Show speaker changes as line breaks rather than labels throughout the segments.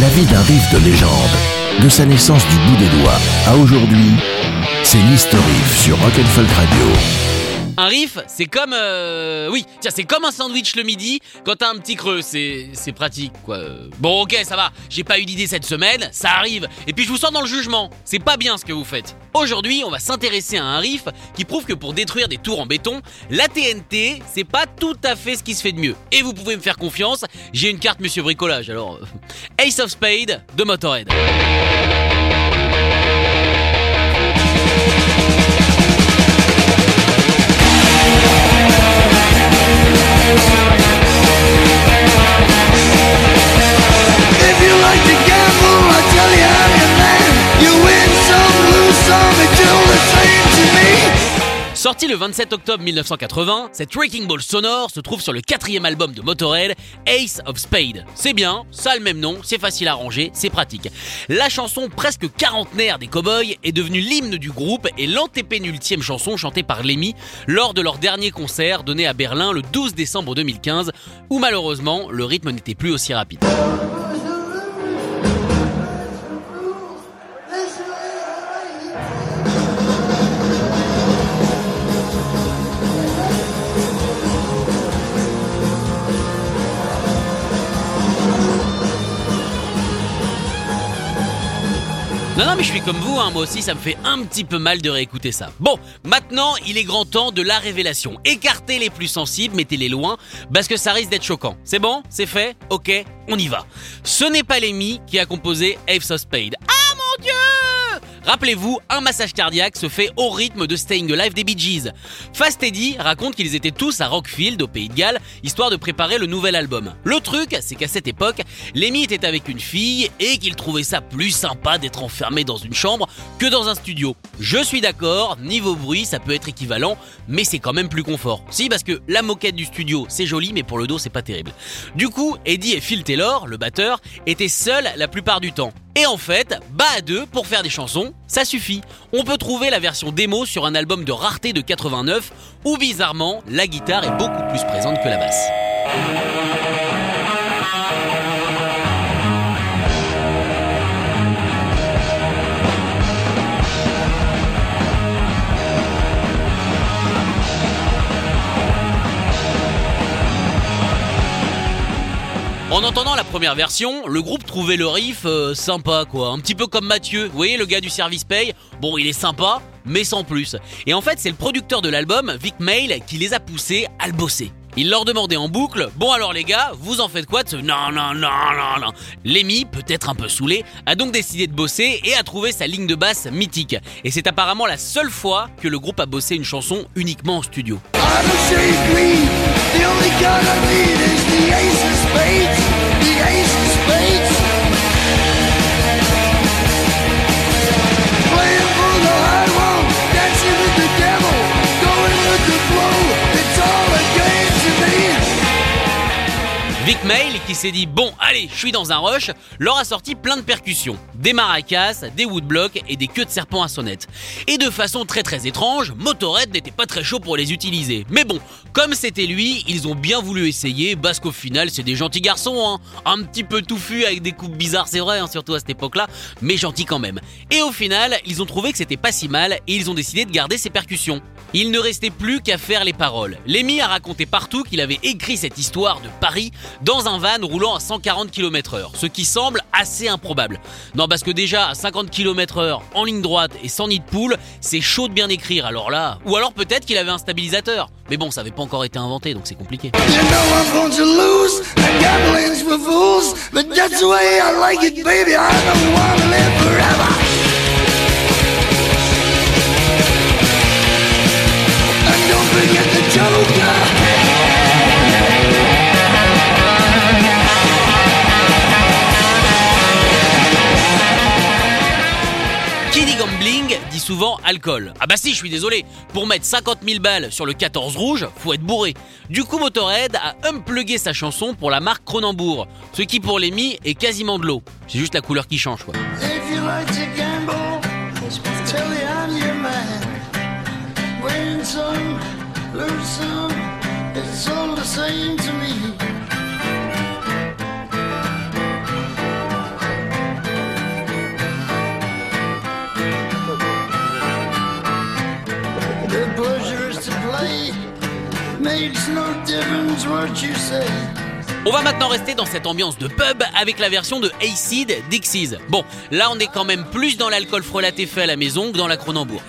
La vie d'un riff de légende, de sa naissance du bout des doigts à aujourd'hui, c'est l'History sur Rock'n'Folk Radio.
Un riff, c'est comme... euh, Oui, tiens, c'est comme un sandwich le midi, quand t'as un petit creux, c'est c'est pratique, quoi. Bon, ok, ça va, j'ai pas eu d'idée cette semaine, ça arrive. Et puis je vous sens dans le jugement, c'est pas bien ce que vous faites. Aujourd'hui, on va s'intéresser à un riff qui prouve que pour détruire des tours en béton, la TNT, c'est pas tout à fait ce qui se fait de mieux. Et vous pouvez me faire confiance, j'ai une carte Monsieur Bricolage, alors... euh, Ace of Spade de Motorhead. Sorti le 27 octobre 1980, cette Wrecking Ball sonore se trouve sur le quatrième album de Motorhead, Ace of Spade. C'est bien, ça a le même nom, c'est facile à ranger, c'est pratique. La chanson presque quarantenaire des Cowboys est devenue l'hymne du groupe et l'antépénultième chanson chantée par Lemmy lors de leur dernier concert donné à Berlin le 12 décembre 2015, où malheureusement le rythme n'était plus aussi rapide. Non, mais je suis comme vous, hein, moi aussi, ça me fait un petit peu mal de réécouter ça. Bon, maintenant, il est grand temps de la révélation. Écartez les plus sensibles, mettez-les loin, parce que ça risque d'être choquant. C'est bon? C'est fait? Ok, on y va. Ce n'est pas Lemmy qui a composé Ace of Spade. Rappelez-vous, un massage cardiaque se fait au rythme de Staying Alive des Bee Gees. Fast Eddie raconte qu'ils étaient tous à Rockfield, au Pays de Galles, histoire de préparer le nouvel album. Le truc, c'est qu'à cette époque, Lemmy était avec une fille et qu'il trouvait ça plus sympa d'être enfermé dans une chambre que dans un studio. Je suis d'accord, niveau bruit, ça peut être équivalent, mais c'est quand même plus confort. Si, parce que la moquette du studio, c'est joli, mais pour le dos, c'est pas terrible. Du coup, Eddie et Phil Taylor, le batteur, étaient seuls la plupart du temps. Et en fait, bah à deux, pour faire des chansons, ça suffit. On peut trouver la version démo sur un album de rareté de 89, où bizarrement, la guitare est beaucoup plus présente que la basse. En entendant la première version, le groupe trouvait le riff euh, sympa quoi, un petit peu comme Mathieu, vous voyez le gars du service paye, bon il est sympa, mais sans plus. Et en fait c'est le producteur de l'album, Vic Mail, qui les a poussés à le bosser. Il leur demandait en boucle Bon alors les gars, vous en faites quoi de ce Non, non, non, non, non Lemmy, peut-être un peu saoulé, a donc décidé de bosser et a trouvé sa ligne de basse mythique. Et c'est apparemment la seule fois que le groupe a bossé une chanson uniquement en studio. Vic Mail, qui s'est dit bon, allez, je suis dans un rush, leur a sorti plein de percussions, des maracas, des woodblocks et des queues de serpent à sonnette. Et de façon très très étrange, Motorhead n'était pas très chaud pour les utiliser. Mais bon, comme c'était lui, ils ont bien voulu essayer, parce qu'au final, c'est des gentils garçons, hein. Un petit peu touffus avec des coupes bizarres, c'est vrai, hein, surtout à cette époque-là, mais gentils quand même. Et au final, ils ont trouvé que c'était pas si mal et ils ont décidé de garder ces percussions. Il ne restait plus qu'à faire les paroles. Lemmy a raconté partout qu'il avait écrit cette histoire de Paris dans un van roulant à 140 km/h, ce qui semble assez improbable. Non, parce que déjà à 50 km/h en ligne droite et sans nid de poule, c'est chaud de bien écrire. Alors là, ou alors peut-être qu'il avait un stabilisateur. Mais bon, ça avait pas encore été inventé, donc c'est compliqué. Ah bah si, je suis désolé. Pour mettre 50 000 balles sur le 14 rouge, faut être bourré. Du coup, Motorhead a unplugué sa chanson pour la marque Cronenbourg, ce qui pour les est quasiment de l'eau. C'est juste la couleur qui change quoi. On va maintenant rester dans cette ambiance de pub avec la version de Acid Dixies. Bon, là on est quand même plus dans l'alcool frelaté fait à la maison que dans la Cronenbourg.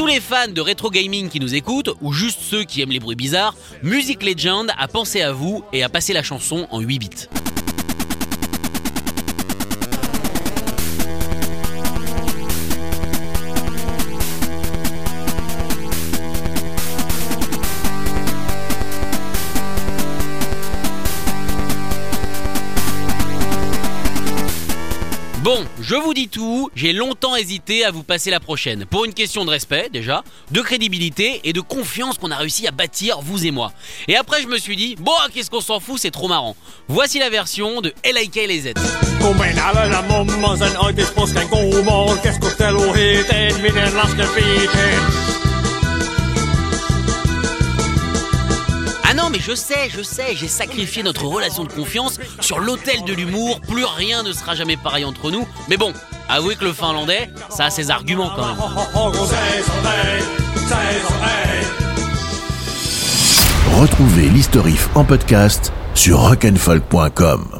Tous les fans de rétro gaming qui nous écoutent, ou juste ceux qui aiment les bruits bizarres, Music Legend a pensé à vous et a passé la chanson en 8 bits. Je vous dis tout, j'ai longtemps hésité à vous passer la prochaine. Pour une question de respect, déjà, de crédibilité et de confiance qu'on a réussi à bâtir, vous et moi. Et après, je me suis dit, bon, qu'est-ce qu'on s'en fout, c'est trop marrant. Voici la version de L.I.K. les Z. Ah non, mais je sais, je sais, j'ai sacrifié notre relation de confiance sur l'autel de l'humour, plus rien ne sera jamais pareil entre nous. Mais bon, avouez que le finlandais, ça a ses arguments quand même.
Retrouvez l'Historif en podcast sur rock'n'folk.com.